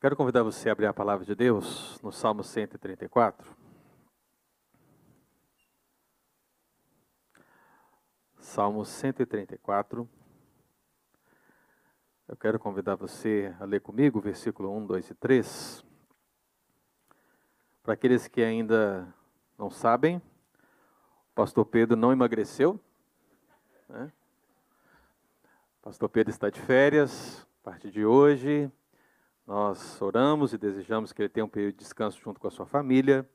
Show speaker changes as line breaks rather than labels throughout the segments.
Quero convidar você a abrir a palavra de Deus no Salmo 134. Salmo 134. Eu quero convidar você a ler comigo versículo 1, 2 e 3. Para aqueles que ainda não sabem, o pastor Pedro não emagreceu. Né? O pastor Pedro está de férias, a partir de hoje. Nós oramos e desejamos que ele tenha um período de descanso junto com a sua família.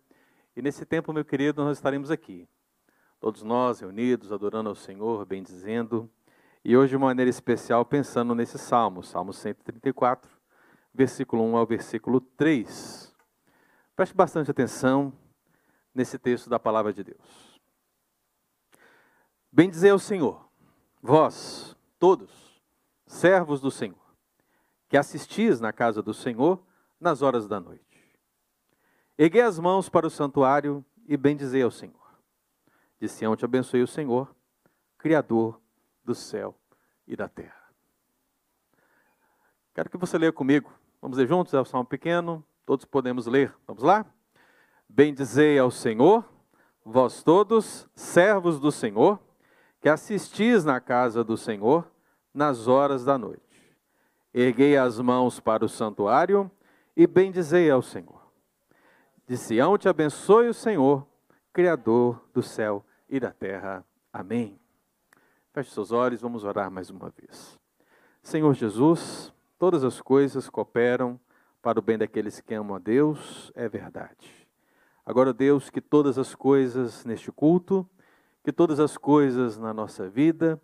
E nesse tempo, meu querido, nós estaremos aqui. Todos nós reunidos, adorando ao Senhor, bendizendo. E hoje, de maneira especial, pensando nesse salmo, Salmo 134, versículo 1 ao versículo 3. Preste bastante atenção nesse texto da palavra de Deus. Bendizer ao Senhor, vós, todos, servos do Senhor que assistis na casa do Senhor nas horas da noite. Erguei as mãos para o santuário e bendizei ao Senhor. De Sião te abençoe o Senhor, Criador do céu e da terra. Quero que você leia comigo. Vamos ler juntos, é o salmo pequeno, todos podemos ler. Vamos lá? Bendizei ao Senhor, vós todos, servos do Senhor, que assistis na casa do Senhor nas horas da noite. Erguei as mãos para o santuário e bendizei ao Senhor. De Sião te abençoe o Senhor, Criador do céu e da terra. Amém. Feche seus olhos, vamos orar mais uma vez. Senhor Jesus, todas as coisas cooperam para o bem daqueles que amam a Deus, é verdade. Agora, Deus, que todas as coisas neste culto, que todas as coisas na nossa vida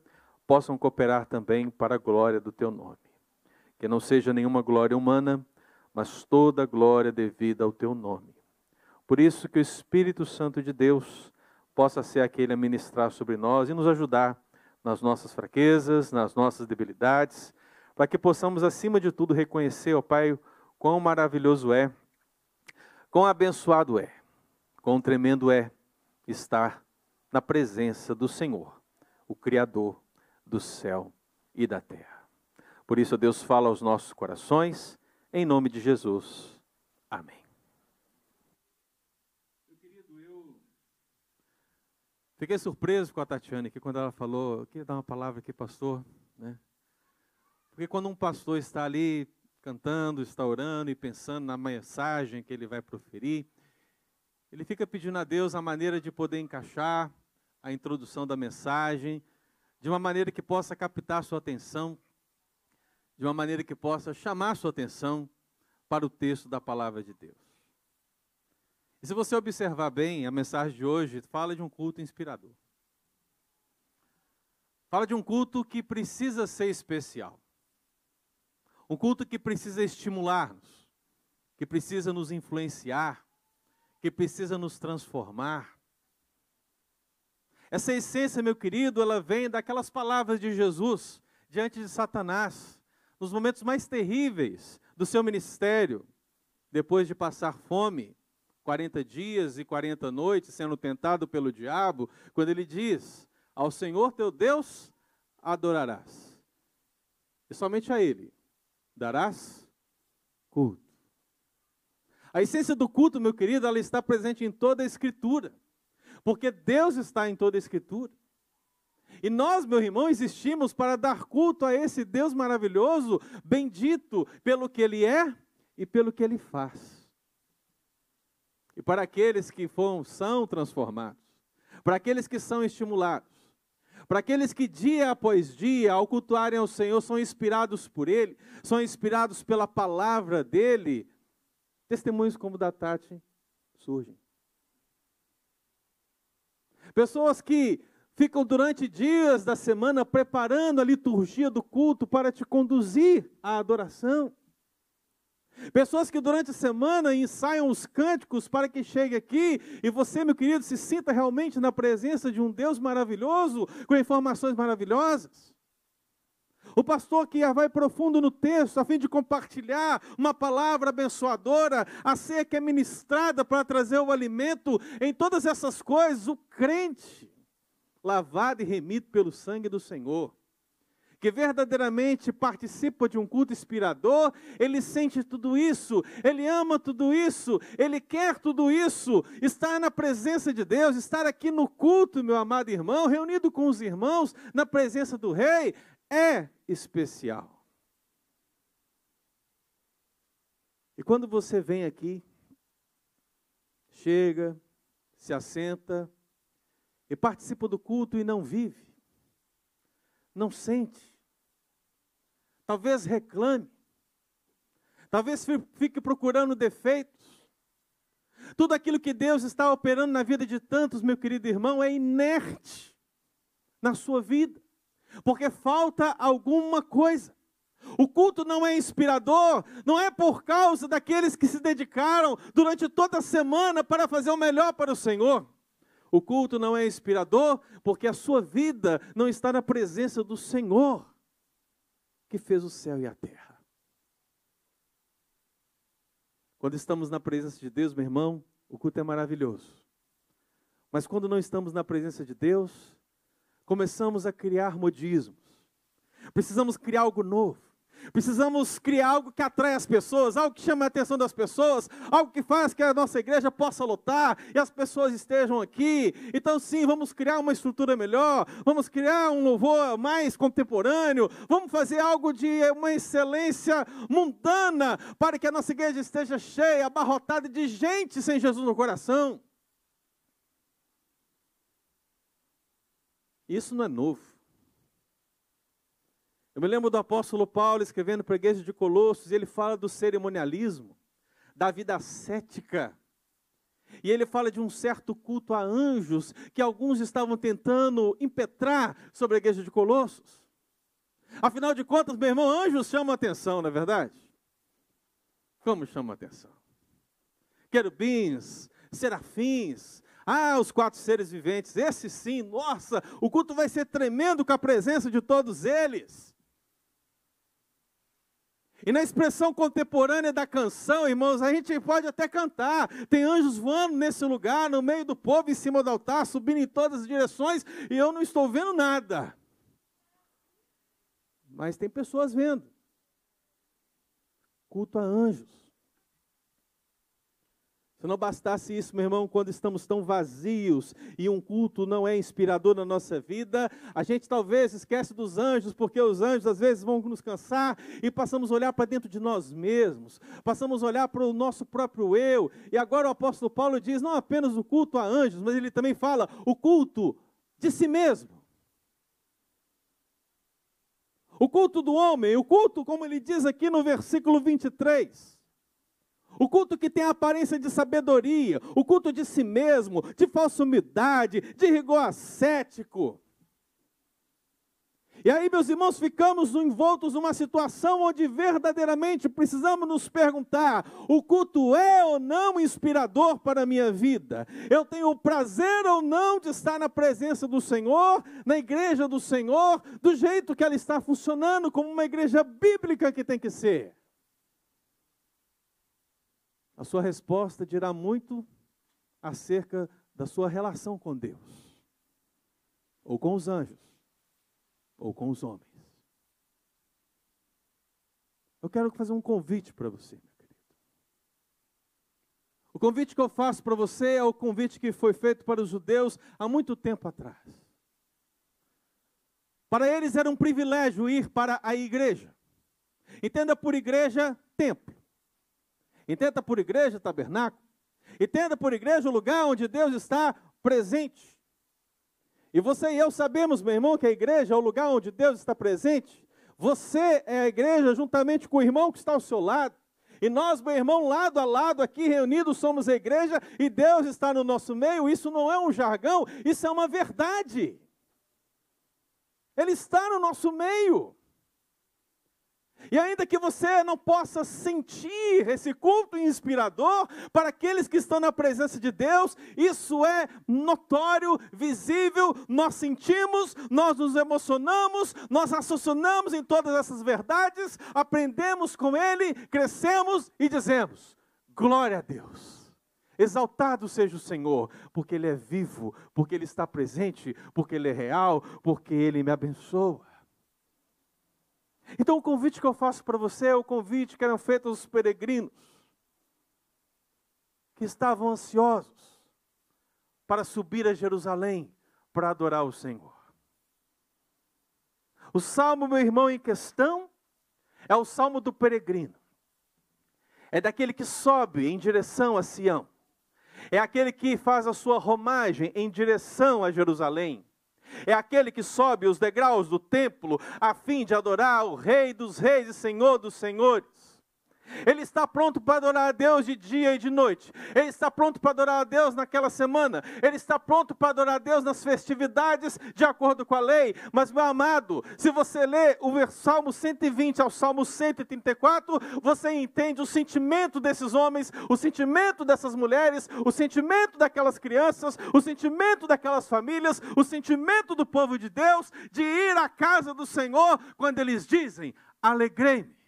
possam cooperar também para a glória do teu nome que não seja nenhuma glória humana, mas toda glória devida ao teu nome. Por isso que o Espírito Santo de Deus possa ser aquele a ministrar sobre nós e nos ajudar nas nossas fraquezas, nas nossas debilidades, para que possamos, acima de tudo, reconhecer, ó Pai, quão maravilhoso é, quão abençoado é, quão tremendo é estar na presença do Senhor, o Criador do céu e da terra. Por isso, Deus fala aos nossos corações, em nome de Jesus. Amém. Meu querido, eu fiquei surpreso com a Tatiana aqui quando ela falou, eu queria dar uma palavra aqui, pastor, né? Porque quando um pastor está ali cantando, está orando e pensando na mensagem que ele vai proferir, ele fica pedindo a Deus a maneira de poder encaixar a introdução da mensagem, de uma maneira que possa captar sua atenção de uma maneira que possa chamar sua atenção para o texto da palavra de Deus. E se você observar bem, a mensagem de hoje fala de um culto inspirador. Fala de um culto que precisa ser especial. Um culto que precisa estimular-nos, que precisa nos influenciar, que precisa nos transformar. Essa essência, meu querido, ela vem daquelas palavras de Jesus diante de Satanás nos momentos mais terríveis do seu ministério, depois de passar fome, 40 dias e 40 noites sendo tentado pelo diabo, quando ele diz: Ao Senhor teu Deus adorarás, e somente a Ele darás culto. A essência do culto, meu querido, ela está presente em toda a Escritura, porque Deus está em toda a Escritura. E nós, meu irmão, existimos para dar culto a esse Deus maravilhoso, bendito pelo que Ele é e pelo que Ele faz. E para aqueles que foram, são transformados, para aqueles que são estimulados, para aqueles que dia após dia, ao cultuarem ao Senhor, são inspirados por Ele, são inspirados pela palavra dEle, testemunhos como o da Tati surgem. Pessoas que ficam durante dias da semana preparando a liturgia do culto para te conduzir à adoração. Pessoas que durante a semana ensaiam os cânticos para que chegue aqui e você, meu querido, se sinta realmente na presença de um Deus maravilhoso, com informações maravilhosas. O pastor que vai profundo no texto, a fim de compartilhar uma palavra abençoadora, a ceia que é ministrada para trazer o alimento, em todas essas coisas, o crente lavado e remido pelo sangue do Senhor, que verdadeiramente participa de um culto inspirador, ele sente tudo isso, ele ama tudo isso, ele quer tudo isso, estar na presença de Deus, estar aqui no culto, meu amado irmão, reunido com os irmãos, na presença do Rei, é especial. E quando você vem aqui, chega, se assenta e participa do culto e não vive, não sente, talvez reclame, talvez fique procurando defeitos. Tudo aquilo que Deus está operando na vida de tantos, meu querido irmão, é inerte na sua vida, porque falta alguma coisa. O culto não é inspirador, não é por causa daqueles que se dedicaram durante toda a semana para fazer o melhor para o Senhor. O culto não é inspirador porque a sua vida não está na presença do Senhor, que fez o céu e a terra. Quando estamos na presença de Deus, meu irmão, o culto é maravilhoso. Mas quando não estamos na presença de Deus, começamos a criar modismos. Precisamos criar algo novo. Precisamos criar algo que atrai as pessoas, algo que chame a atenção das pessoas, algo que faz que a nossa igreja possa lotar e as pessoas estejam aqui. Então, sim, vamos criar uma estrutura melhor, vamos criar um louvor mais contemporâneo, vamos fazer algo de uma excelência mundana para que a nossa igreja esteja cheia, abarrotada de gente sem Jesus no coração. Isso não é novo. Eu me lembro do apóstolo Paulo escrevendo para a igreja de Colossos, e ele fala do cerimonialismo, da vida ascética. E ele fala de um certo culto a anjos que alguns estavam tentando impetrar sobre a igreja de Colossos. Afinal de contas, meu irmão, anjos chamam atenção, não é verdade? Como chamam atenção? Querubins, serafins, ah, os quatro seres viventes, esse sim, nossa, o culto vai ser tremendo com a presença de todos eles. E na expressão contemporânea da canção, irmãos, a gente pode até cantar. Tem anjos voando nesse lugar, no meio do povo, em cima do altar, subindo em todas as direções, e eu não estou vendo nada. Mas tem pessoas vendo. Culto a anjos. Se não bastasse isso, meu irmão, quando estamos tão vazios e um culto não é inspirador na nossa vida, a gente talvez esquece dos anjos, porque os anjos às vezes vão nos cansar e passamos a olhar para dentro de nós mesmos, passamos a olhar para o nosso próprio eu. E agora o apóstolo Paulo diz não apenas o culto a anjos, mas ele também fala o culto de si mesmo. O culto do homem, o culto, como ele diz aqui no versículo 23 o culto que tem aparência de sabedoria, o culto de si mesmo, de falsa humildade, de rigor ascético. E aí, meus irmãos, ficamos envoltos numa situação onde verdadeiramente precisamos nos perguntar: o culto é ou não inspirador para a minha vida? Eu tenho o prazer ou não de estar na presença do Senhor, na igreja do Senhor, do jeito que ela está funcionando, como uma igreja bíblica que tem que ser? A sua resposta dirá muito acerca da sua relação com Deus, ou com os anjos, ou com os homens. Eu quero fazer um convite para você, meu querido. O convite que eu faço para você é o convite que foi feito para os judeus há muito tempo atrás. Para eles era um privilégio ir para a igreja. Entenda por igreja, templo. Entenda por igreja, tabernáculo. Entenda por igreja o lugar onde Deus está presente. E você e eu sabemos, meu irmão, que a igreja é o lugar onde Deus está presente. Você é a igreja juntamente com o irmão que está ao seu lado. E nós, meu irmão, lado a lado aqui reunidos, somos a igreja e Deus está no nosso meio. Isso não é um jargão, isso é uma verdade. Ele está no nosso meio. E ainda que você não possa sentir esse culto inspirador para aqueles que estão na presença de Deus, isso é notório, visível, nós sentimos, nós nos emocionamos, nós raciocinamos em todas essas verdades, aprendemos com Ele, crescemos e dizemos: glória a Deus. Exaltado seja o Senhor, porque Ele é vivo, porque Ele está presente, porque Ele é real, porque Ele me abençoa. Então, o convite que eu faço para você é o convite que eram feitos aos peregrinos, que estavam ansiosos para subir a Jerusalém para adorar o Senhor. O salmo, meu irmão, em questão, é o salmo do peregrino. É daquele que sobe em direção a Sião. É aquele que faz a sua romagem em direção a Jerusalém. É aquele que sobe os degraus do templo a fim de adorar o Rei dos Reis e Senhor dos Senhores. Ele está pronto para adorar a Deus de dia e de noite. Ele está pronto para adorar a Deus naquela semana. Ele está pronto para adorar a Deus nas festividades, de acordo com a lei. Mas, meu amado, se você lê o Salmo 120 ao Salmo 134, você entende o sentimento desses homens, o sentimento dessas mulheres, o sentimento daquelas crianças, o sentimento daquelas famílias, o sentimento do povo de Deus de ir à casa do Senhor quando eles dizem: Alegrei-me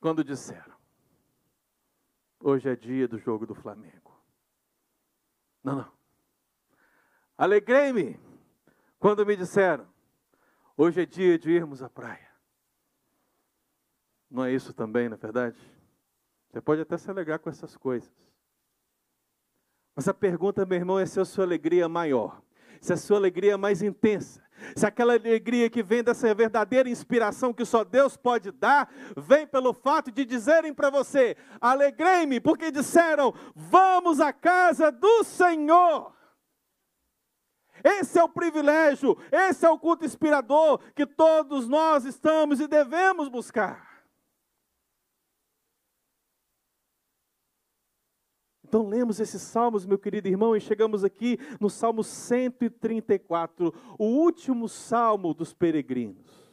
quando disseram: Hoje é dia do jogo do Flamengo. Não, não. Alegrei-me quando me disseram: Hoje é dia de irmos à praia. Não é isso também, na é verdade? Você pode até se alegrar com essas coisas. Mas a pergunta, meu irmão, é se a sua alegria é maior, se a sua alegria é mais intensa, se aquela alegria que vem dessa verdadeira inspiração que só Deus pode dar, vem pelo fato de dizerem para você: alegrei-me, porque disseram, vamos à casa do Senhor. Esse é o privilégio, esse é o culto inspirador que todos nós estamos e devemos buscar. Então lemos esses salmos, meu querido irmão, e chegamos aqui no Salmo 134, o último salmo dos peregrinos.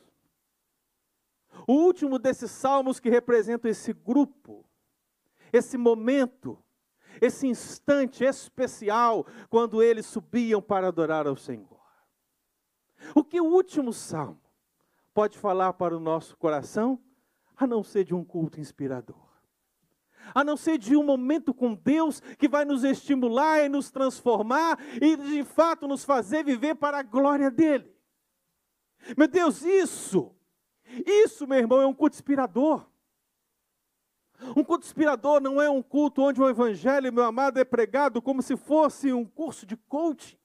O último desses salmos que representam esse grupo, esse momento, esse instante especial quando eles subiam para adorar ao Senhor. O que o último salmo pode falar para o nosso coração, a não ser de um culto inspirador? A não ser de um momento com Deus que vai nos estimular e nos transformar e de fato nos fazer viver para a glória dele. Meu Deus, isso, isso, meu irmão, é um culto inspirador. Um culto inspirador não é um culto onde o evangelho, meu amado, é pregado como se fosse um curso de coaching.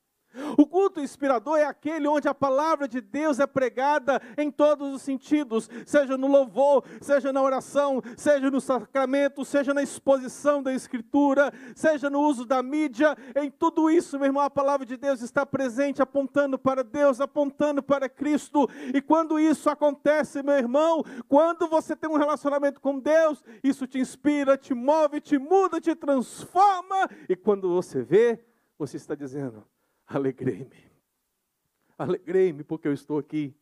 O culto inspirador é aquele onde a palavra de Deus é pregada em todos os sentidos, seja no louvor, seja na oração, seja no sacramento, seja na exposição da Escritura, seja no uso da mídia, em tudo isso, meu irmão, a palavra de Deus está presente, apontando para Deus, apontando para Cristo, e quando isso acontece, meu irmão, quando você tem um relacionamento com Deus, isso te inspira, te move, te muda, te transforma, e quando você vê, você está dizendo, Alegrei-me. Alegrei-me porque eu estou aqui.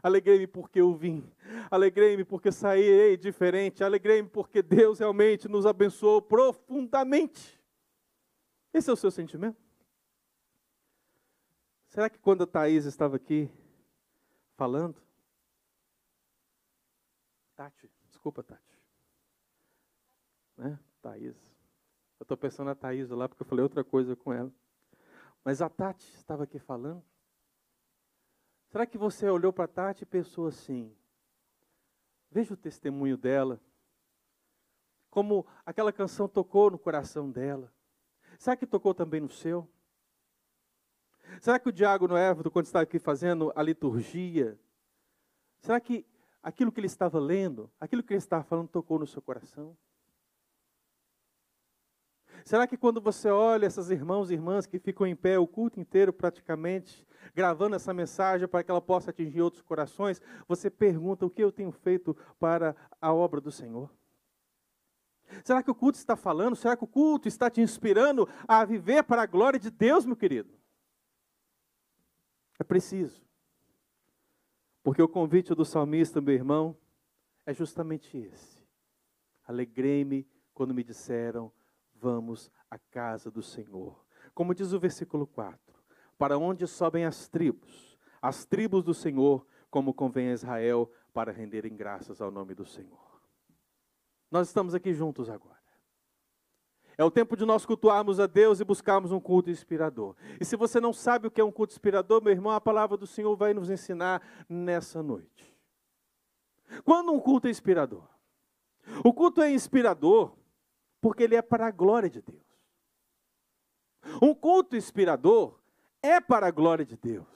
Alegrei-me porque eu vim. Alegrei-me porque saí diferente. Alegrei-me porque Deus realmente nos abençoou profundamente. Esse é o seu sentimento? Será que quando a Thaís estava aqui falando? Tati, desculpa, Tati. Né? Thaís. Eu estou pensando na Thaís lá porque eu falei outra coisa com ela. Mas a Tati estava aqui falando. Será que você olhou para a Tati e pensou assim? Veja o testemunho dela. Como aquela canção tocou no coração dela. Será que tocou também no seu? Será que o Diácono Évado, quando estava aqui fazendo a liturgia, será que aquilo que ele estava lendo, aquilo que ele estava falando, tocou no seu coração? Será que quando você olha essas irmãos e irmãs que ficam em pé o culto inteiro praticamente, gravando essa mensagem para que ela possa atingir outros corações, você pergunta o que eu tenho feito para a obra do Senhor? Será que o culto está falando? Será que o culto está te inspirando a viver para a glória de Deus, meu querido? É preciso. Porque o convite do salmista, meu irmão, é justamente esse. Alegrei-me quando me disseram: vamos à casa do Senhor. Como diz o versículo 4: Para onde sobem as tribos, as tribos do Senhor, como convém a Israel, para renderem graças ao nome do Senhor. Nós estamos aqui juntos agora. É o tempo de nós cultuarmos a Deus e buscarmos um culto inspirador. E se você não sabe o que é um culto inspirador, meu irmão, a palavra do Senhor vai nos ensinar nessa noite. Quando um culto é inspirador? O culto é inspirador porque ele é para a glória de Deus. Um culto inspirador é para a glória de Deus.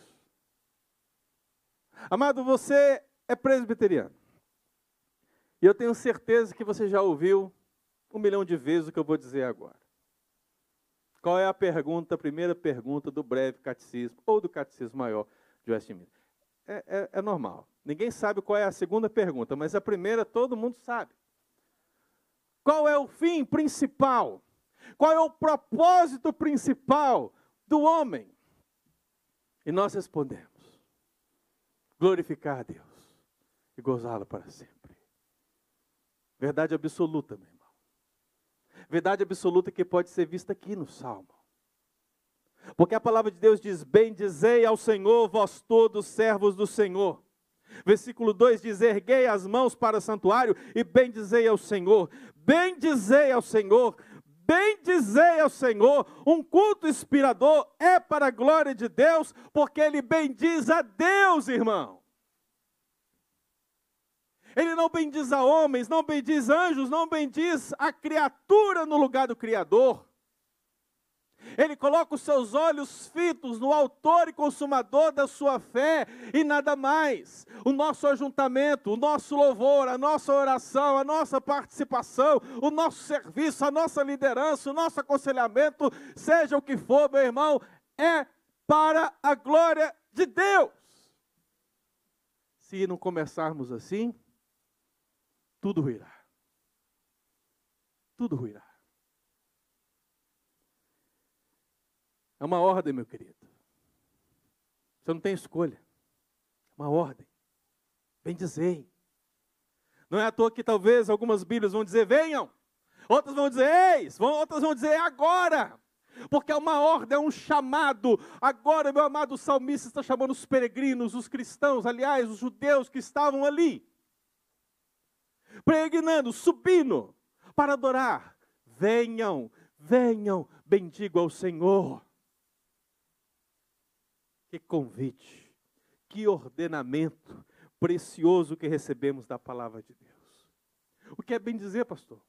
Amado, você é presbiteriano. E eu tenho certeza que você já ouviu um milhão de vezes o que eu vou dizer agora. Qual é a pergunta, a primeira pergunta do breve catecismo, ou do catecismo maior de Westminster? É, é, é normal. Ninguém sabe qual é a segunda pergunta, mas a primeira todo mundo sabe. Qual é o fim principal? Qual é o propósito principal do homem? E nós respondemos: glorificar a Deus e gozá-lo para sempre. Verdade absoluta, meu irmão. Verdade absoluta que pode ser vista aqui no Salmo. Porque a palavra de Deus diz: Bendizei ao Senhor, vós todos servos do Senhor. Versículo 2 diz: Erguei as mãos para o santuário e bendizei ao Senhor. Bendizei ao Senhor, bendizei ao Senhor. Um culto inspirador é para a glória de Deus, porque ele bendiz a Deus, irmão. Ele não bendiz a homens, não bendiz anjos, não bendiz a criatura no lugar do Criador. Ele coloca os seus olhos fitos no autor e consumador da sua fé e nada mais. O nosso ajuntamento, o nosso louvor, a nossa oração, a nossa participação, o nosso serviço, a nossa liderança, o nosso aconselhamento, seja o que for, meu irmão, é para a glória de Deus. Se não começarmos assim, tudo ruirá. Tudo ruirá. É uma ordem, meu querido. Você não tem escolha. É uma ordem. Bem dizer. Não é à toa que talvez algumas Bíblias vão dizer venham, outras vão dizer eis, outras vão dizer agora. Porque é uma ordem, é um chamado. Agora, meu amado salmista está chamando os peregrinos, os cristãos, aliás, os judeus que estavam ali, peregrinando, subindo para adorar. Venham, venham, bendigo ao Senhor. Que convite, que ordenamento precioso que recebemos da palavra de Deus. O que é bem dizer, pastor?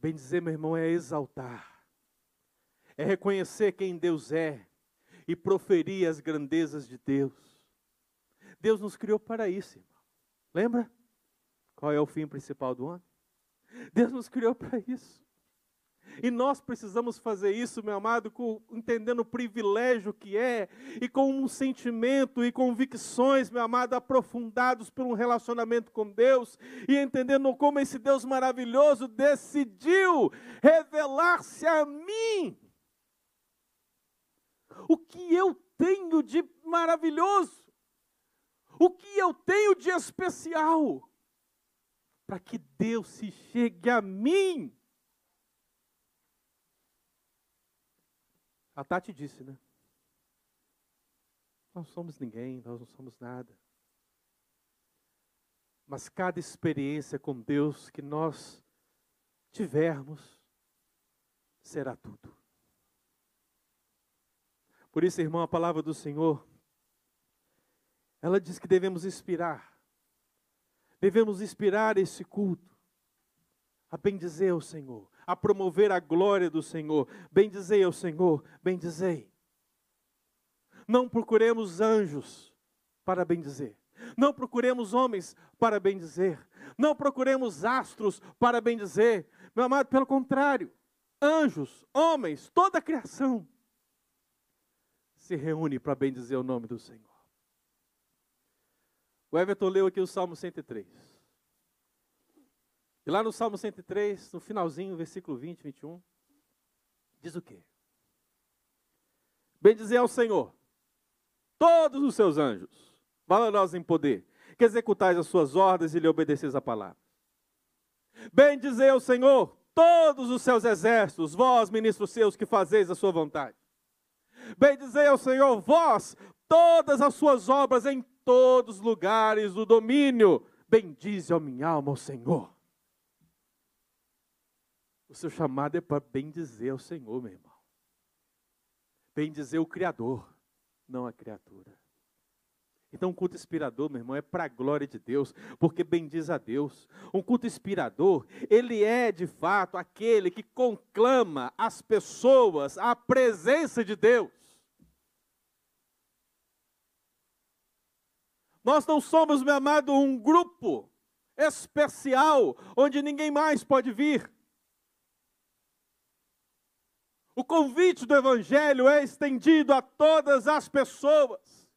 Bem dizer, meu irmão, é exaltar, é reconhecer quem Deus é e proferir as grandezas de Deus. Deus nos criou para isso, irmão. Lembra? Qual é o fim principal do homem? Deus nos criou para isso. E nós precisamos fazer isso, meu amado, com, entendendo o privilégio que é, e com um sentimento e convicções, meu amado, aprofundados por um relacionamento com Deus, e entendendo como esse Deus maravilhoso decidiu revelar-se a mim. O que eu tenho de maravilhoso? O que eu tenho de especial? Para que Deus se chegue a mim A Tati disse, né? Nós não somos ninguém, nós não somos nada. Mas cada experiência com Deus que nós tivermos será tudo. Por isso, irmão, a palavra do Senhor, ela diz que devemos inspirar, devemos inspirar esse culto, a bendizer o Senhor, a promover a glória do Senhor. Bendizei ao Senhor, bendizei. Não procuremos anjos para bendizer. Não procuremos homens para bendizer. Não procuremos astros para bendizer. Meu amado, pelo contrário, anjos, homens, toda a criação se reúne para bendizer o nome do Senhor. O Everton leu aqui o Salmo 103. E lá no Salmo 103, no finalzinho, versículo 20, 21, diz o quê? Bendizer ao Senhor, todos os seus anjos, valorosos em poder, que executais as suas ordens e lhe obedeceis a palavra. Bendizer ao Senhor, todos os seus exércitos, vós, ministros seus, que fazeis a sua vontade. Bendizer ao Senhor, vós, todas as suas obras em todos os lugares do domínio. Bendize a minha alma ao Senhor. O seu chamado é para bendizer ao Senhor, meu irmão. Bendizer o Criador, não a criatura. Então, um culto inspirador, meu irmão, é para a glória de Deus, porque bendiz a Deus. Um culto inspirador, ele é de fato aquele que conclama as pessoas à presença de Deus. Nós não somos, meu amado, um grupo especial onde ninguém mais pode vir. O convite do Evangelho é estendido a todas as pessoas.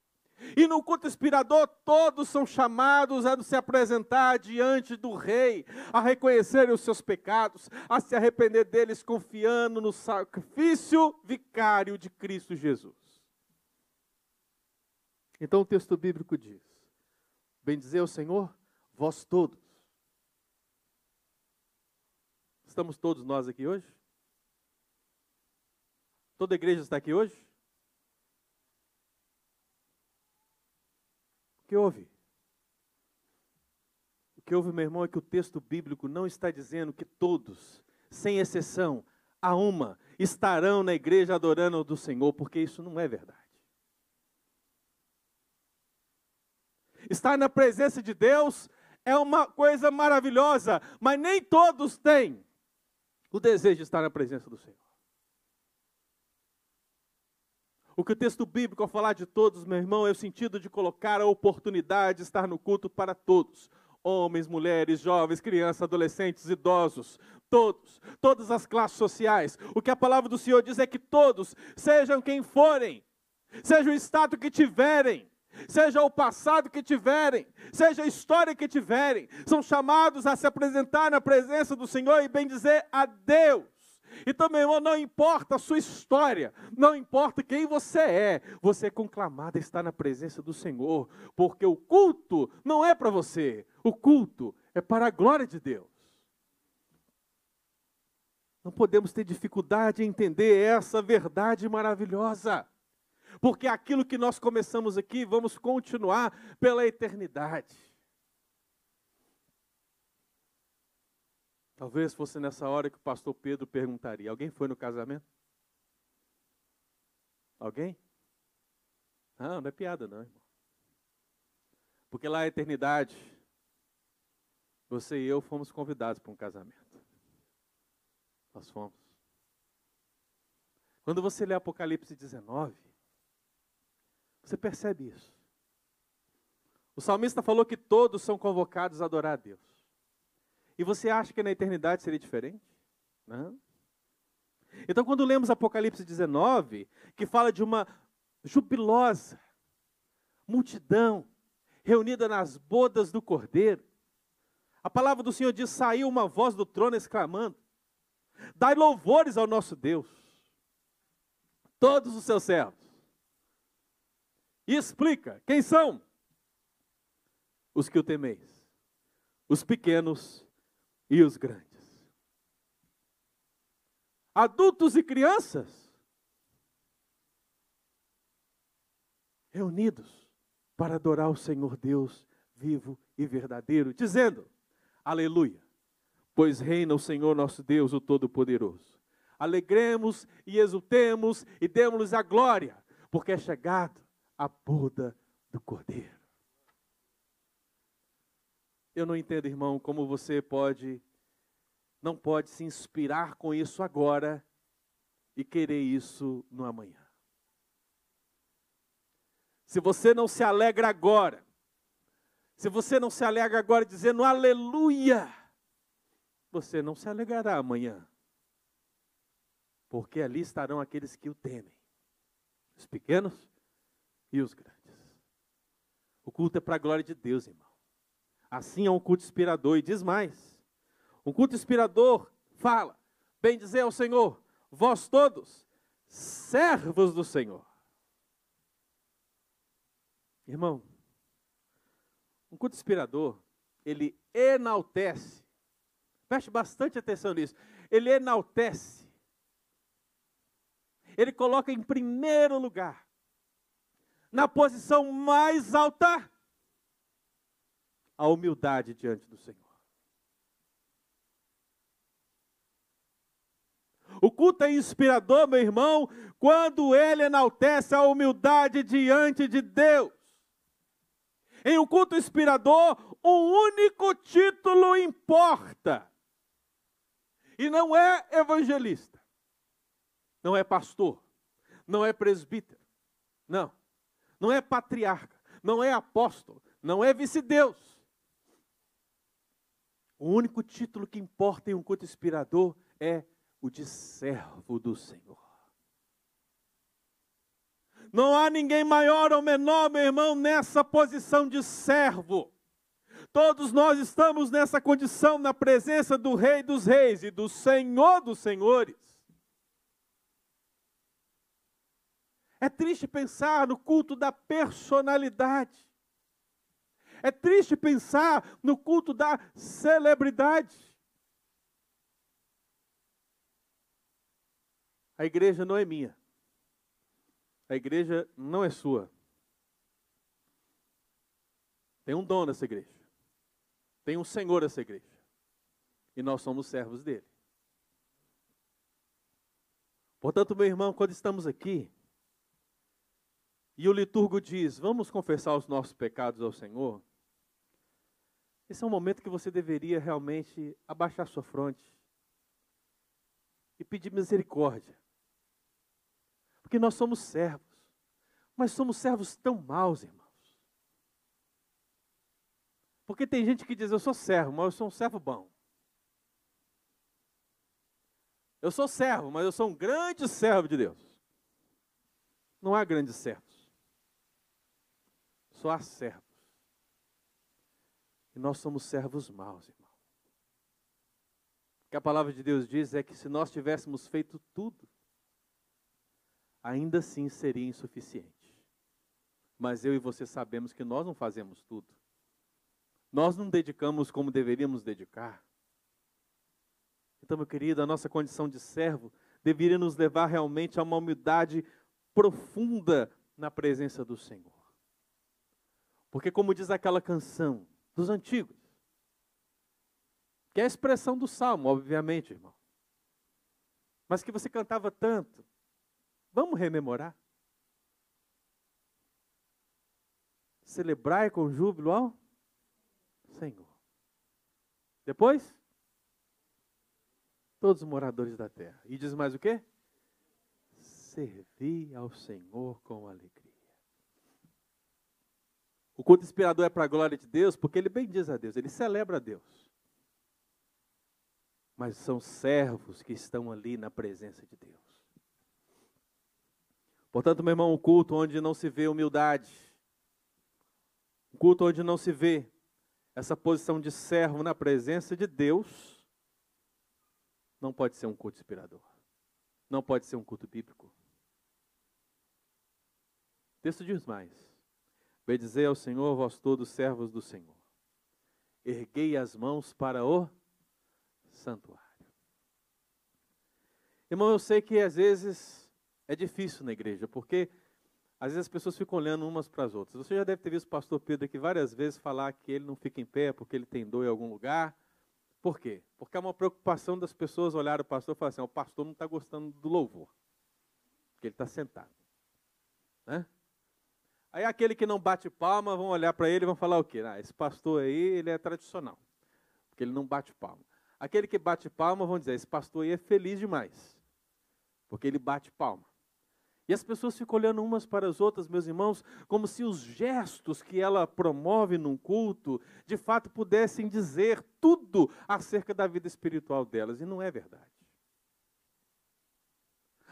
E no culto inspirador, todos são chamados a se apresentar diante do Rei, a reconhecerem os seus pecados, a se arrepender deles, confiando no sacrifício vicário de Cristo Jesus. Então o texto bíblico diz: Bendizer o Senhor, vós todos. Estamos todos nós aqui hoje? Toda igreja está aqui hoje? que houve? O que houve, meu irmão, é que o texto bíblico não está dizendo que todos, sem exceção, a uma, estarão na igreja adorando do Senhor, porque isso não é verdade. Estar na presença de Deus é uma coisa maravilhosa, mas nem todos têm o desejo de estar na presença do Senhor. O que o texto bíblico, ao falar de todos, meu irmão, é o sentido de colocar a oportunidade de estar no culto para todos. Homens, mulheres, jovens, crianças, adolescentes, idosos, todos, todas as classes sociais. O que a palavra do Senhor diz é que todos, sejam quem forem, seja o estado que tiverem, seja o passado que tiverem, seja a história que tiverem, são chamados a se apresentar na presença do Senhor e bem dizer a Deus. Então, meu irmão, não importa a sua história, não importa quem você é, você é conclamado a estar na presença do Senhor, porque o culto não é para você, o culto é para a glória de Deus. Não podemos ter dificuldade em entender essa verdade maravilhosa, porque aquilo que nós começamos aqui, vamos continuar pela eternidade. Talvez fosse nessa hora que o pastor Pedro perguntaria: Alguém foi no casamento? Alguém? Não, não é piada, não, irmão. Porque lá é a eternidade, você e eu fomos convidados para um casamento. Nós fomos. Quando você lê Apocalipse 19, você percebe isso. O salmista falou que todos são convocados a adorar a Deus. E você acha que na eternidade seria diferente? Não. Então, quando lemos Apocalipse 19, que fala de uma jubilosa multidão reunida nas bodas do cordeiro, a palavra do Senhor diz: saiu uma voz do trono exclamando: Dai louvores ao nosso Deus, todos os seus servos. E explica quem são os que o temeis, os pequenos e os grandes. Adultos e crianças reunidos para adorar o Senhor Deus vivo e verdadeiro, dizendo: Aleluia, pois reina o Senhor nosso Deus, o Todo-Poderoso. Alegremos e exultemos e demos-lhes a glória, porque é chegado a boda do Cordeiro. Eu não entendo, irmão, como você pode, não pode se inspirar com isso agora e querer isso no amanhã. Se você não se alegra agora, se você não se alegra agora dizendo aleluia, você não se alegrará amanhã. Porque ali estarão aqueles que o temem, os pequenos e os grandes. O culto é para a glória de Deus, irmão. Assim é um culto inspirador. E diz mais: um culto inspirador fala, bem dizer ao Senhor, vós todos, servos do Senhor. Irmão, um culto inspirador, ele enaltece, preste bastante atenção nisso, ele enaltece, ele coloca em primeiro lugar, na posição mais alta, a humildade diante do Senhor. O culto é inspirador, meu irmão, quando ele enaltece a humildade diante de Deus. Em um culto inspirador, um único título importa. E não é evangelista, não é pastor, não é presbítero, não, não é patriarca, não é apóstolo, não é vice-deus. O único título que importa em um culto inspirador é o de servo do Senhor. Não há ninguém maior ou menor, meu irmão, nessa posição de servo. Todos nós estamos nessa condição na presença do Rei dos Reis e do Senhor dos Senhores. É triste pensar no culto da personalidade. É triste pensar no culto da celebridade. A igreja não é minha. A igreja não é sua. Tem um dono essa igreja. Tem um Senhor essa igreja. E nós somos servos dele. Portanto, meu irmão, quando estamos aqui, e o liturgo diz: vamos confessar os nossos pecados ao Senhor. Esse é um momento que você deveria realmente abaixar sua fronte e pedir misericórdia. Porque nós somos servos. Mas somos servos tão maus, irmãos. Porque tem gente que diz: Eu sou servo, mas eu sou um servo bom. Eu sou servo, mas eu sou um grande servo de Deus. Não há grandes servos. Só há servos. E nós somos servos maus, irmão. O que a palavra de Deus diz é que se nós tivéssemos feito tudo, ainda assim seria insuficiente. Mas eu e você sabemos que nós não fazemos tudo. Nós não dedicamos como deveríamos dedicar. Então, meu querido, a nossa condição de servo deveria nos levar realmente a uma humildade profunda na presença do Senhor. Porque, como diz aquela canção dos antigos, que é a expressão do salmo, obviamente, irmão, mas que você cantava tanto, Vamos rememorar? Celebrai com júbilo ao Senhor. Depois, todos os moradores da terra. E diz mais o quê? Servi ao Senhor com alegria. O culto inspirador é para a glória de Deus, porque ele bem diz a Deus, ele celebra a Deus. Mas são servos que estão ali na presença de Deus. Portanto, meu irmão, um culto onde não se vê humildade, um culto onde não se vê essa posição de servo na presença de Deus, não pode ser um culto inspirador. Não pode ser um culto bíblico. O texto diz mais: Bendizei ao Senhor, vós todos servos do Senhor. Erguei as mãos para o santuário. Irmão, eu sei que às vezes é difícil na igreja, porque às vezes as pessoas ficam olhando umas para as outras. Você já deve ter visto o pastor Pedro aqui várias vezes falar que ele não fica em pé porque ele tem dor em algum lugar. Por quê? Porque é uma preocupação das pessoas olhar o pastor e falar assim: o pastor não está gostando do louvor, porque ele está sentado. Né? Aí aquele que não bate palma vão olhar para ele e vão falar o quê? Ah, esse pastor aí ele é tradicional, porque ele não bate palma. Aquele que bate palma vão dizer: esse pastor aí é feliz demais, porque ele bate palma. E as pessoas ficam olhando umas para as outras, meus irmãos, como se os gestos que ela promove num culto, de fato pudessem dizer tudo acerca da vida espiritual delas, e não é verdade.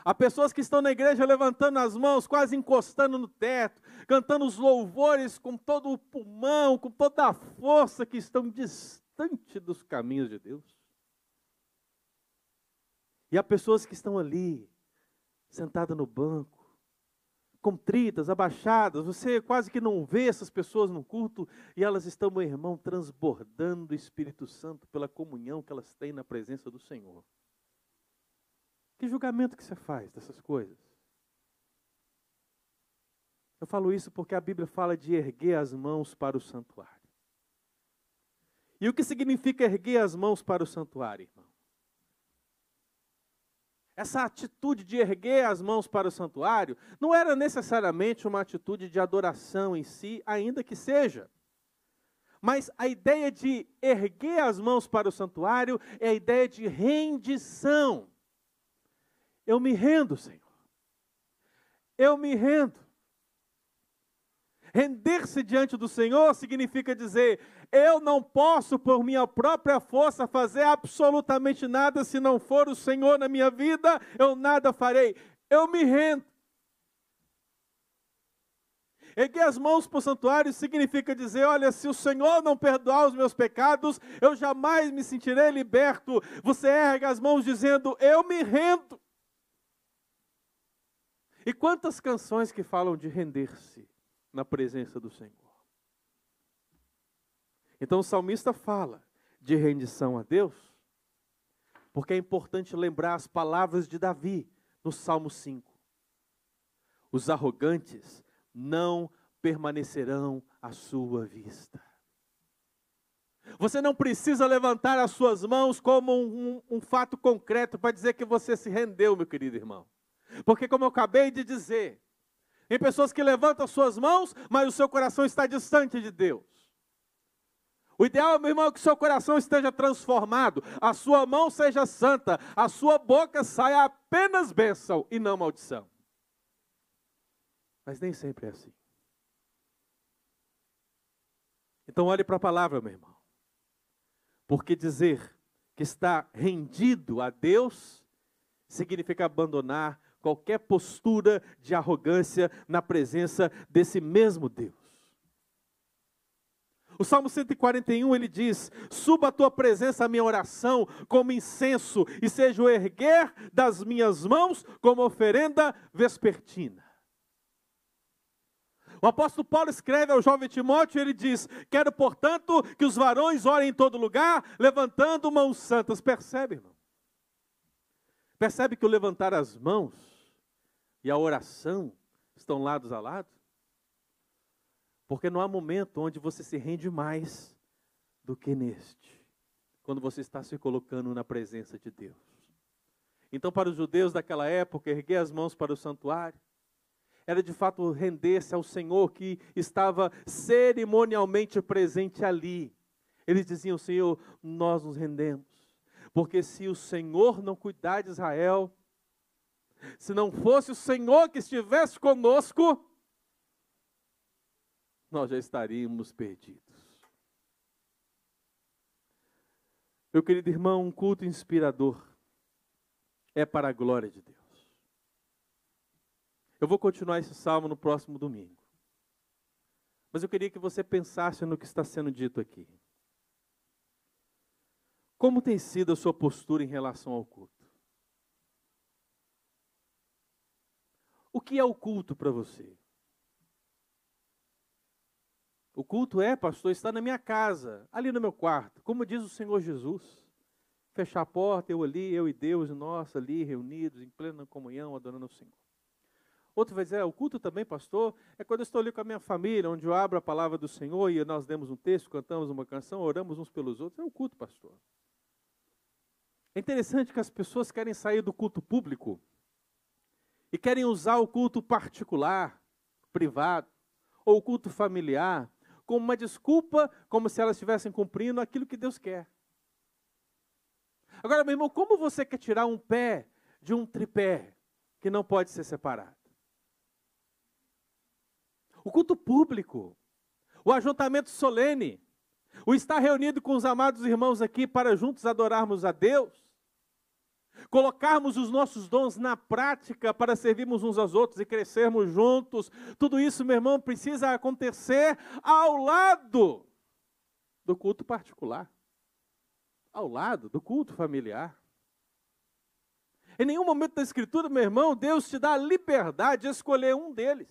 Há pessoas que estão na igreja levantando as mãos, quase encostando no teto, cantando os louvores com todo o pulmão, com toda a força, que estão distante dos caminhos de Deus. E há pessoas que estão ali, sentada no banco, contritas, abaixadas, você quase que não vê essas pessoas no culto e elas estão, meu irmão, transbordando o Espírito Santo pela comunhão que elas têm na presença do Senhor. Que julgamento que você faz dessas coisas? Eu falo isso porque a Bíblia fala de erguer as mãos para o santuário. E o que significa erguer as mãos para o santuário, irmão? essa atitude de erguer as mãos para o santuário não era necessariamente uma atitude de adoração em si, ainda que seja. Mas a ideia de erguer as mãos para o santuário é a ideia de rendição. Eu me rendo, Senhor. Eu me rendo. Render-se diante do Senhor significa dizer: eu não posso, por minha própria força, fazer absolutamente nada se não for o Senhor na minha vida, eu nada farei. Eu me rendo. Erguer as mãos para o santuário significa dizer: olha, se o Senhor não perdoar os meus pecados, eu jamais me sentirei liberto. Você ergue as mãos dizendo: eu me rendo. E quantas canções que falam de render-se na presença do Senhor? Então o salmista fala de rendição a Deus, porque é importante lembrar as palavras de Davi no Salmo 5. Os arrogantes não permanecerão à sua vista. Você não precisa levantar as suas mãos como um, um, um fato concreto para dizer que você se rendeu, meu querido irmão. Porque, como eu acabei de dizer, tem pessoas que levantam as suas mãos, mas o seu coração está distante de Deus. O ideal, meu irmão, é que o seu coração esteja transformado, a sua mão seja santa, a sua boca saia apenas bênção e não maldição. Mas nem sempre é assim. Então olhe para a palavra, meu irmão. Porque dizer que está rendido a Deus significa abandonar qualquer postura de arrogância na presença desse mesmo Deus. O Salmo 141 ele diz: Suba a tua presença a minha oração como incenso, e seja o erguer das minhas mãos como oferenda vespertina. O apóstolo Paulo escreve ao jovem Timóteo, ele diz: Quero, portanto, que os varões orem em todo lugar, levantando mãos santas. Percebe, irmão? Percebe que o levantar as mãos e a oração estão lados a lado? Porque não há momento onde você se rende mais do que neste, quando você está se colocando na presença de Deus. Então, para os judeus daquela época, erguer as mãos para o santuário era de fato render-se ao Senhor que estava cerimonialmente presente ali. Eles diziam: Senhor, nós nos rendemos, porque se o Senhor não cuidar de Israel, se não fosse o Senhor que estivesse conosco, nós já estaríamos perdidos. Meu querido irmão, um culto inspirador é para a glória de Deus. Eu vou continuar esse salmo no próximo domingo. Mas eu queria que você pensasse no que está sendo dito aqui. Como tem sido a sua postura em relação ao culto? O que é o culto para você? O culto é, pastor, estar na minha casa, ali no meu quarto, como diz o Senhor Jesus. Fechar a porta, eu ali, eu e Deus, nós ali reunidos em plena comunhão, adorando o Senhor. Outro vai dizer, é, o culto também, pastor, é quando eu estou ali com a minha família, onde eu abro a palavra do Senhor e nós demos um texto, cantamos uma canção, oramos uns pelos outros. É o culto, pastor. É interessante que as pessoas querem sair do culto público e querem usar o culto particular, privado, ou o culto familiar, como uma desculpa, como se elas estivessem cumprindo aquilo que Deus quer. Agora, meu irmão, como você quer tirar um pé de um tripé que não pode ser separado? o culto público, o ajuntamento solene, o estar reunido com os amados irmãos aqui para juntos adorarmos a Deus, colocarmos os nossos dons na prática para servirmos uns aos outros e crescermos juntos, tudo isso, meu irmão, precisa acontecer ao lado do culto particular, ao lado do culto familiar. Em nenhum momento da Escritura, meu irmão, Deus te dá a liberdade de escolher um deles.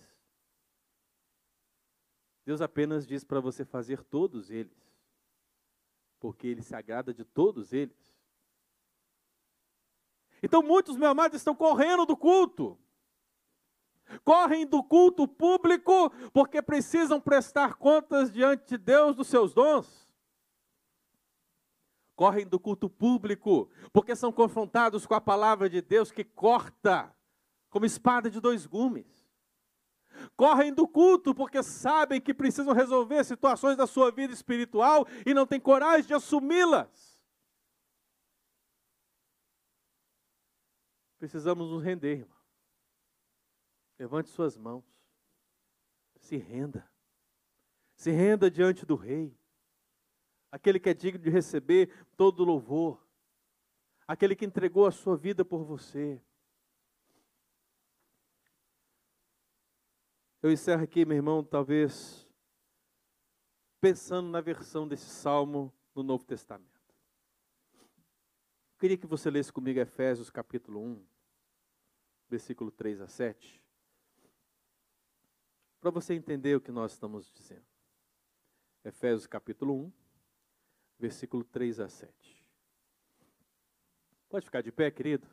Deus apenas diz para você fazer todos eles, porque Ele se agrada de todos eles. Então muitos, meu amado, estão correndo do culto. Correm do culto público porque precisam prestar contas diante de Deus dos seus dons. correm do culto público, porque são confrontados com a palavra de Deus que corta como espada de dois gumes. Correm do culto porque sabem que precisam resolver situações da sua vida espiritual e não têm coragem de assumi-las. Precisamos nos render, irmão. Levante suas mãos. Se renda. Se renda diante do Rei. Aquele que é digno de receber todo louvor. Aquele que entregou a sua vida por você. Eu encerro aqui, meu irmão, talvez pensando na versão desse salmo no Novo Testamento. Queria que você lesse comigo Efésios capítulo 1, versículo 3 a 7, para você entender o que nós estamos dizendo. Efésios capítulo 1, versículo 3 a 7. Pode ficar de pé, querido?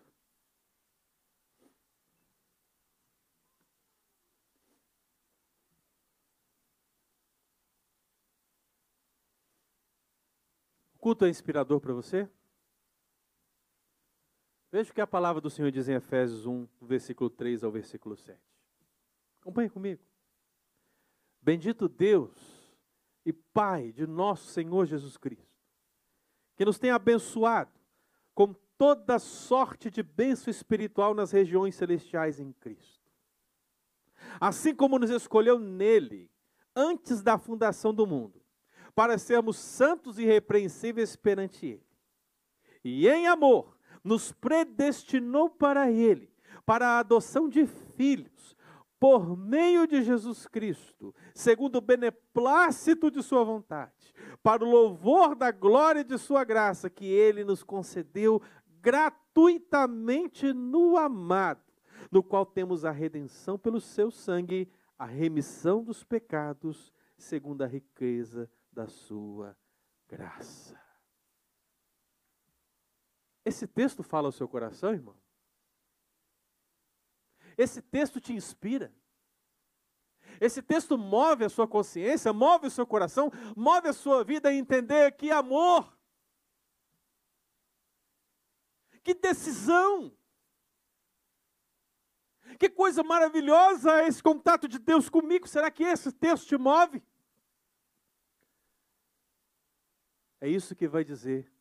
culto é inspirador para você? Veja o que a palavra do Senhor diz em Efésios 1, versículo 3 ao versículo 7. Acompanhe comigo. Bendito Deus e Pai de nosso Senhor Jesus Cristo, que nos tem abençoado com toda sorte de bênção espiritual nas regiões celestiais em Cristo. Assim como nos escolheu nele, antes da fundação do mundo, para sermos santos e irrepreensíveis perante Ele. E em amor, nos predestinou para Ele, para a adoção de filhos, por meio de Jesus Cristo, segundo o beneplácito de Sua vontade, para o louvor da glória de Sua graça, que Ele nos concedeu gratuitamente no amado, no qual temos a redenção pelo Seu sangue, a remissão dos pecados, segundo a riqueza da sua graça. Esse texto fala ao seu coração, irmão? Esse texto te inspira? Esse texto move a sua consciência, move o seu coração, move a sua vida a entender que amor, que decisão, que coisa maravilhosa esse contato de Deus comigo. Será que esse texto te move? É isso que vai dizer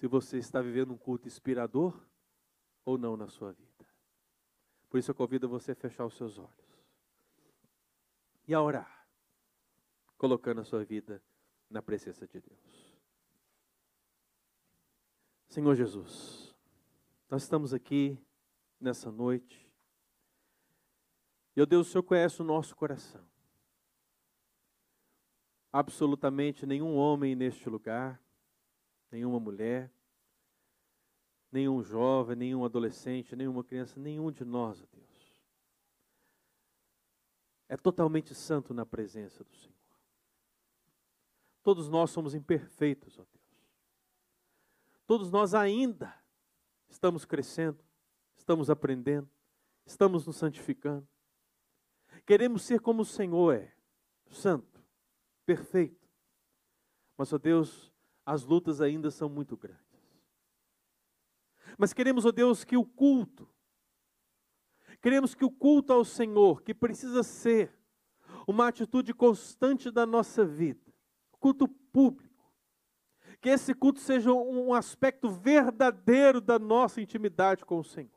se você está vivendo um culto inspirador ou não na sua vida. Por isso eu convido você a fechar os seus olhos e a orar, colocando a sua vida na presença de Deus. Senhor Jesus, nós estamos aqui nessa noite. E, Deus, o Senhor conhece o nosso coração absolutamente nenhum homem neste lugar, nenhuma mulher, nenhum jovem, nenhum adolescente, nenhuma criança, nenhum de nós, ó Deus, é totalmente santo na presença do Senhor. Todos nós somos imperfeitos, ó Deus. Todos nós ainda estamos crescendo, estamos aprendendo, estamos nos santificando. Queremos ser como o Senhor é, santo perfeito. Mas, ó Deus, as lutas ainda são muito grandes. Mas queremos, ó Deus, que o culto, queremos que o culto ao Senhor, que precisa ser uma atitude constante da nossa vida, culto público, que esse culto seja um aspecto verdadeiro da nossa intimidade com o Senhor.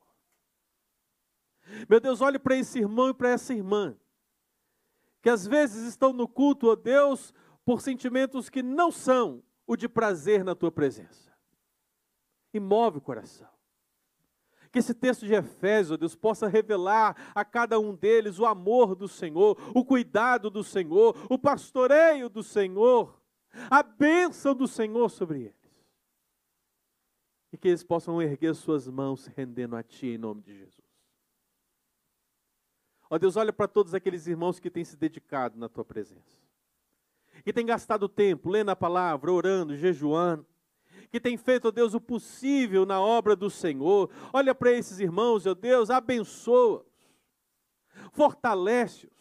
Meu Deus, olhe para esse irmão e para essa irmã, que às vezes estão no culto, ó Deus, por sentimentos que não são o de prazer na tua presença. E move o coração. Que esse texto de Efésios, ó Deus, possa revelar a cada um deles o amor do Senhor, o cuidado do Senhor, o pastoreio do Senhor, a bênção do Senhor sobre eles. E que eles possam erguer suas mãos se rendendo a Ti em nome de Jesus. Ó Deus, olha para todos aqueles irmãos que têm se dedicado na tua presença, que têm gastado tempo lendo a palavra, orando, jejuando, que têm feito, ó Deus, o possível na obra do Senhor. Olha para esses irmãos, ó Deus, abençoa-os, fortalece-os.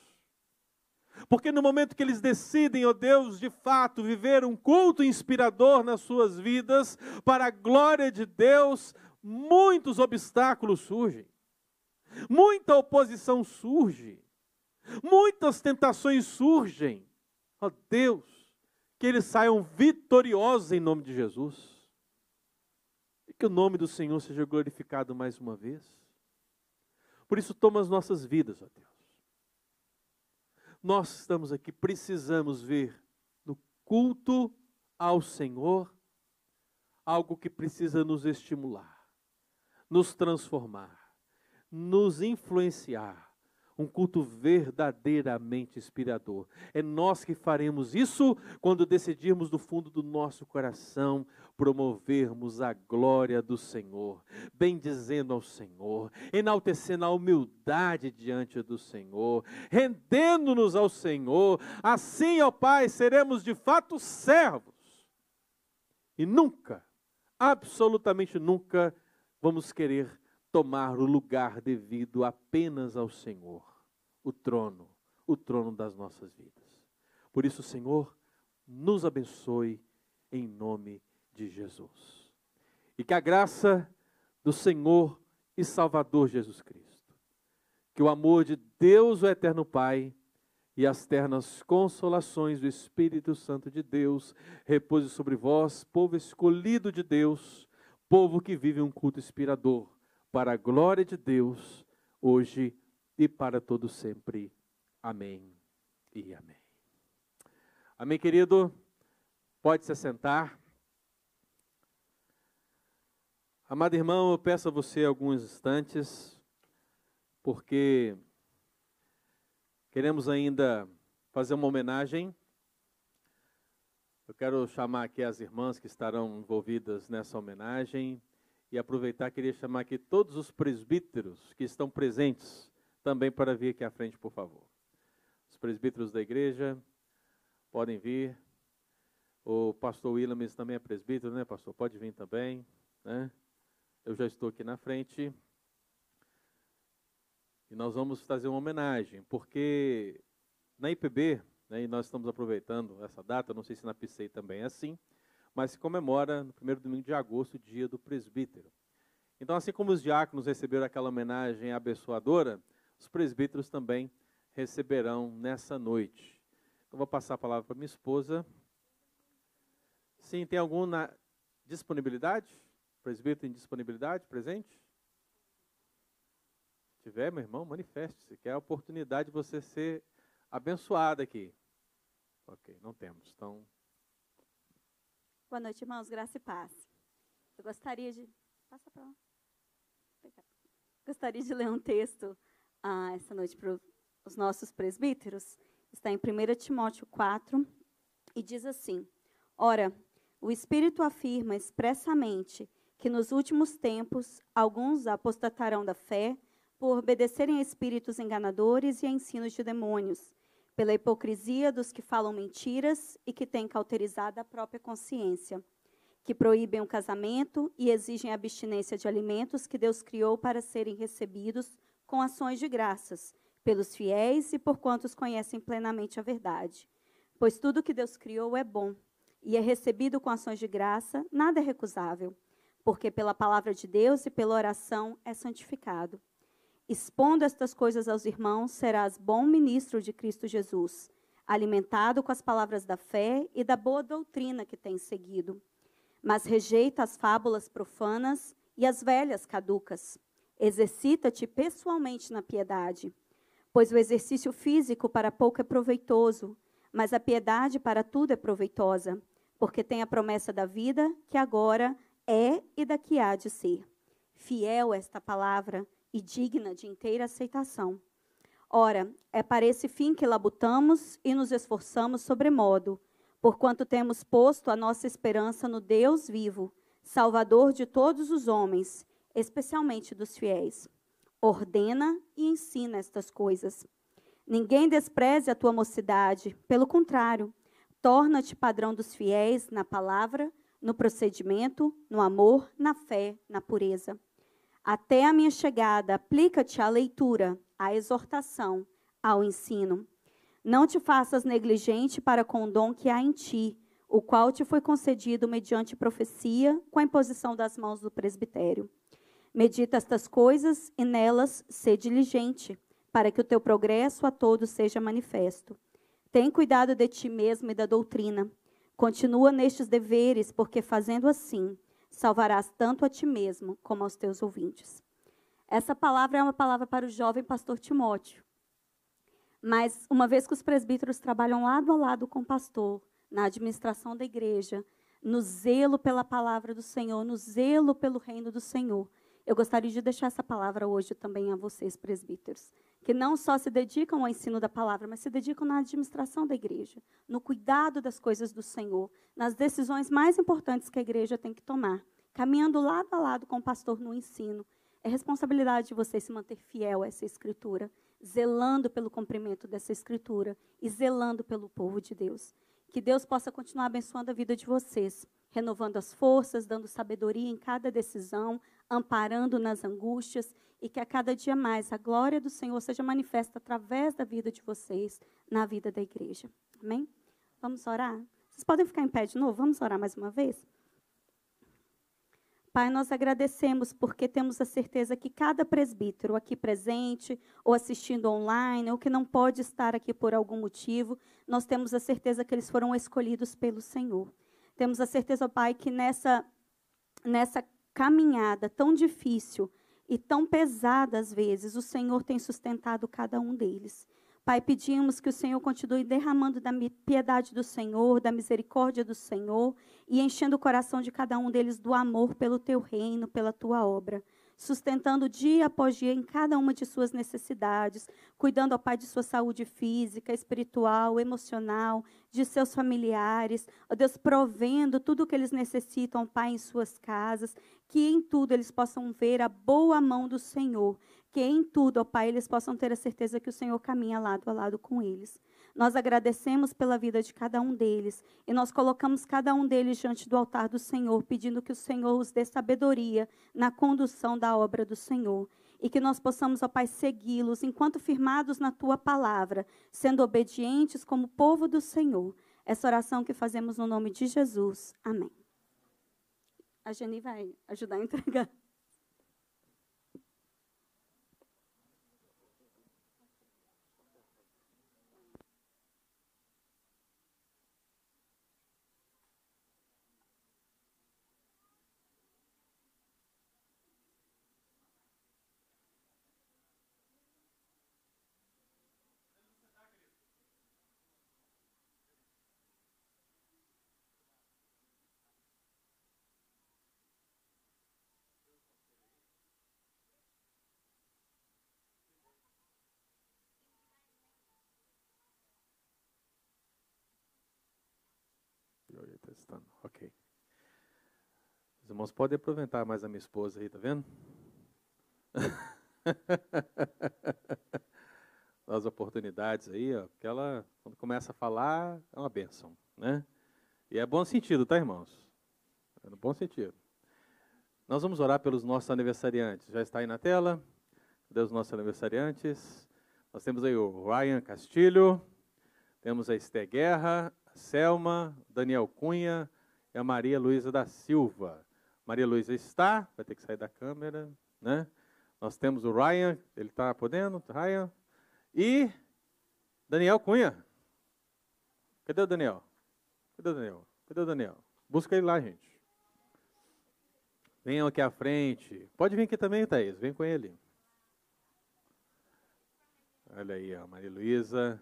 Porque no momento que eles decidem, ó Deus, de fato viver um culto inspirador nas suas vidas, para a glória de Deus, muitos obstáculos surgem, muita oposição surge, muitas tentações surgem. Ó Deus, que eles saiam vitoriosos em nome de Jesus. E que o nome do Senhor seja glorificado mais uma vez. Por isso, toma as nossas vidas, ó Deus. Nós estamos aqui, precisamos ver no culto ao Senhor algo que precisa nos estimular, nos transformar, nos influenciar um culto verdadeiramente inspirador. É nós que faremos isso quando decidirmos do fundo do nosso coração promovermos a glória do Senhor, bendizendo ao Senhor, enaltecendo a humildade diante do Senhor, rendendo-nos ao Senhor. Assim, ó Pai, seremos de fato servos. E nunca, absolutamente nunca, vamos querer tomar o lugar devido apenas ao Senhor, o trono, o trono das nossas vidas. Por isso, Senhor, nos abençoe em nome de Jesus. E que a graça do Senhor e Salvador Jesus Cristo, que o amor de Deus, o eterno Pai, e as ternas consolações do Espírito Santo de Deus repouse sobre vós, povo escolhido de Deus, povo que vive um culto inspirador para a glória de Deus, hoje e para todo sempre. Amém e amém. Amém, querido? Pode se assentar. Amado irmão, eu peço a você alguns instantes, porque queremos ainda fazer uma homenagem. Eu quero chamar aqui as irmãs que estarão envolvidas nessa homenagem e aproveitar, queria chamar aqui todos os presbíteros que estão presentes também para vir aqui à frente, por favor. Os presbíteros da igreja podem vir. O pastor Williams também é presbítero, né, pastor? Pode vir também, né? Eu já estou aqui na frente. E nós vamos fazer uma homenagem, porque na IPB, né, e nós estamos aproveitando essa data, não sei se na PCI também é assim, mas se comemora no primeiro domingo de agosto o dia do presbítero. Então, assim como os diáconos receberam aquela homenagem abençoadora, os presbíteros também receberão nessa noite. Então, vou passar a palavra para minha esposa. Sim, tem alguma disponibilidade? Presbítero em disponibilidade, presente? Se tiver, meu irmão, manifeste-se, que é a oportunidade de você ser abençoado aqui. Ok, não temos. Então,
Boa noite, irmãos. Graça e paz. Eu gostaria de. Passa para lá. Gostaria de ler um texto ah, essa noite para os nossos presbíteros. Está em 1 Timóteo 4 e diz assim: Ora, o Espírito afirma expressamente que nos últimos tempos alguns apostatarão da fé por obedecerem a espíritos enganadores e a ensinos de demônios pela hipocrisia dos que falam mentiras e que têm cauterizado a própria consciência, que proíbem o casamento e exigem a abstinência de alimentos que Deus criou para serem recebidos com ações de graças pelos fiéis e por quantos conhecem plenamente a verdade. Pois tudo que Deus criou é bom e é recebido com ações de graça, nada é recusável, porque pela palavra de Deus e pela oração é santificado. Expondo estas coisas aos irmãos, serás bom ministro de Cristo Jesus, alimentado com as palavras da fé e da boa doutrina que tens seguido. Mas rejeita as fábulas profanas e as velhas caducas. Exercita-te pessoalmente na piedade, pois o exercício físico para pouco é proveitoso, mas a piedade para tudo é proveitosa, porque tem a promessa da vida que agora é e daqui há de ser. Fiel esta palavra e digna de inteira aceitação. Ora, é para esse fim que labutamos e nos esforçamos sobremodo, porquanto temos posto a nossa esperança no Deus vivo, Salvador de todos os homens, especialmente dos fiéis. Ordena e ensina estas coisas. Ninguém despreze a tua mocidade, pelo contrário, torna-te padrão dos fiéis na palavra, no procedimento, no amor, na fé, na pureza. Até a minha chegada, aplica-te à leitura, à exortação, ao ensino. Não te faças negligente para com o dom que há em ti, o qual te foi concedido mediante profecia, com a imposição das mãos do presbitério. Medita estas coisas e nelas sê diligente, para que o teu progresso a todos seja manifesto. Tem cuidado de ti mesmo e da doutrina. Continua nestes deveres, porque fazendo assim, salvarás tanto a ti mesmo como aos teus ouvintes. Essa palavra é uma palavra para o jovem pastor Timóteo. Mas, uma vez que os presbíteros trabalham lado a lado com o pastor, na administração da igreja, no zelo pela palavra do Senhor, no zelo pelo reino do Senhor, eu gostaria de deixar essa palavra hoje também a vocês, presbíteros, que não só se dedicam ao ensino da palavra, mas se dedicam na administração da igreja, no cuidado das coisas do Senhor, nas decisões mais importantes que a igreja tem que tomar, caminhando lado a lado com o pastor no ensino. É responsabilidade de vocês se manter fiel a essa escritura zelando pelo cumprimento dessa escritura e zelando pelo povo de Deus. Que Deus possa continuar abençoando a vida de vocês, renovando as forças, dando sabedoria em cada decisão, amparando nas angústias e que a cada dia mais a glória do Senhor seja manifesta através da vida de vocês, na vida da igreja. Amém? Vamos orar? Vocês podem ficar em pé de novo? Vamos orar mais uma vez? Pai, nós agradecemos porque temos a certeza que cada presbítero aqui presente, ou assistindo online, ou que não pode estar aqui por algum motivo, nós temos a certeza que eles foram escolhidos pelo Senhor. Temos a certeza, Pai, que nessa, nessa caminhada tão difícil e tão pesada às vezes, o Senhor tem sustentado cada um deles. Pai, pedimos que o Senhor continue derramando da piedade do Senhor, da misericórdia do Senhor e enchendo o coração de cada um deles do amor pelo teu reino, pela tua obra sustentando dia após dia em cada uma de suas necessidades, cuidando, ao Pai, de sua saúde física, espiritual, emocional, de seus familiares, ó Deus, provendo tudo o que eles necessitam, Pai, em suas casas, que em tudo eles possam ver a boa mão do Senhor, que em tudo, ó Pai, eles possam ter a certeza que o Senhor caminha lado a lado com eles. Nós agradecemos pela vida de cada um deles e nós colocamos cada um deles diante do altar do Senhor, pedindo que o Senhor os dê sabedoria na condução da obra do Senhor e que nós possamos, ó Pai, segui-los enquanto firmados na tua palavra, sendo obedientes como povo do Senhor. Essa oração que fazemos no nome de Jesus. Amém. A Geni vai ajudar a entregar.
Ok. Os irmãos podem aproveitar mais a minha esposa aí, tá vendo? As oportunidades aí, ó, porque ela, quando começa a falar, é uma bênção, né? E é bom sentido, tá, irmãos? É no bom sentido. Nós vamos orar pelos nossos aniversariantes. Já está aí na tela? Cadê os nossos aniversariantes? Nós temos aí o Ryan Castilho, temos a Esté Guerra, Selma, Daniel Cunha e a Maria Luísa da Silva. Maria Luísa está, vai ter que sair da câmera, né? Nós temos o Ryan, ele está podendo, Ryan. E Daniel Cunha. Cadê o Daniel? Cadê o Daniel? Cadê o Daniel? Busca ele lá, gente. Venham aqui à frente. Pode vir aqui também, Thaís. Vem com ele. Olha aí, a Maria Luísa.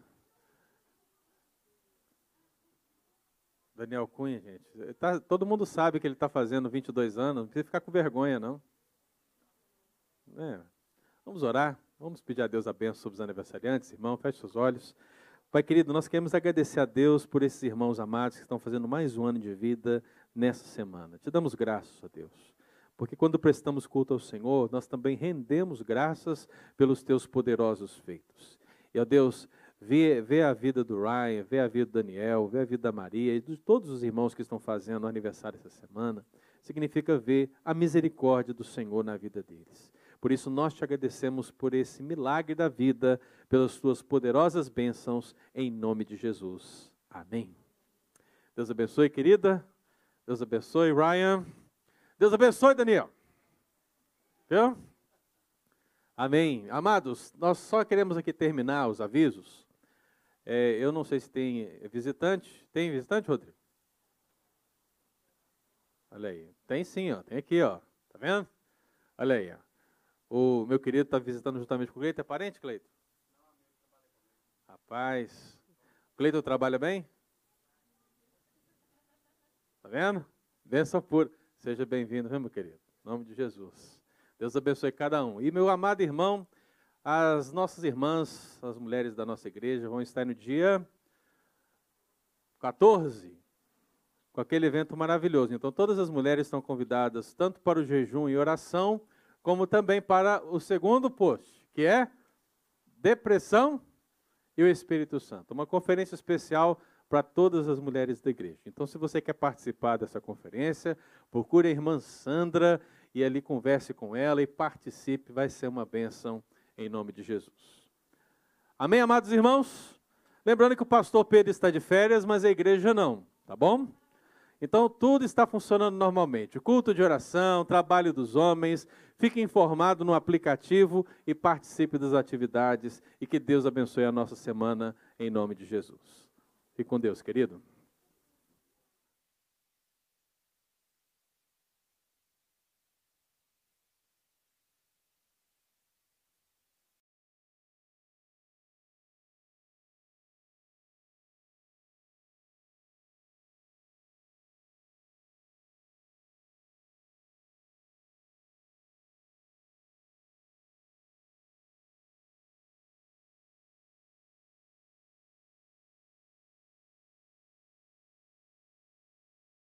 Daniel Cunha, gente. Tá, todo mundo sabe que ele está fazendo 22 anos, não precisa ficar com vergonha, não. É. Vamos orar, vamos pedir a Deus a bênção sobre os aniversariantes, irmão, feche seus olhos. Pai querido, nós queremos agradecer a Deus por esses irmãos amados que estão fazendo mais um ano de vida nessa semana. Te damos graças a Deus, porque quando prestamos culto ao Senhor, nós também rendemos graças pelos teus poderosos feitos. E, ó Deus, Vê, vê a vida do Ryan, vê a vida do Daniel, vê a vida da Maria e de todos os irmãos que estão fazendo aniversário essa semana, significa ver a misericórdia do Senhor na vida deles. Por isso, nós te agradecemos por esse milagre da vida, pelas tuas poderosas bênçãos, em nome de Jesus. Amém. Deus abençoe, querida. Deus abençoe, Ryan. Deus abençoe, Daniel. Viu? Amém. Amados, nós só queremos aqui terminar os avisos. É, eu não sei se tem visitante. Tem visitante, Rodrigo? Olha aí. Tem sim, ó. Tem aqui, ó. Tá vendo? Olha aí, ó. O meu querido está visitando juntamente com o Cleito. É parente, Cleito? Rapaz. Cleito trabalha bem? Tá vendo? Benção pura. Seja bem-vindo, meu querido? Em nome de Jesus. Deus abençoe cada um. E meu amado irmão, as nossas irmãs, as mulheres da nossa igreja, vão estar no dia 14, com aquele evento maravilhoso. Então, todas as mulheres estão convidadas tanto para o jejum e oração, como também para o segundo post, que é depressão e o Espírito Santo. Uma conferência especial para todas as mulheres da igreja. Então, se você quer participar dessa conferência, procure a irmã Sandra e ali converse com ela e participe, vai ser uma bênção em nome de Jesus. Amém, amados irmãos? Lembrando que o pastor Pedro está de férias, mas a igreja não, tá bom? Então tudo está funcionando normalmente. Culto de oração, trabalho dos homens, fique informado no aplicativo e participe das atividades e que Deus abençoe a nossa semana em nome de Jesus. Fique com Deus, querido.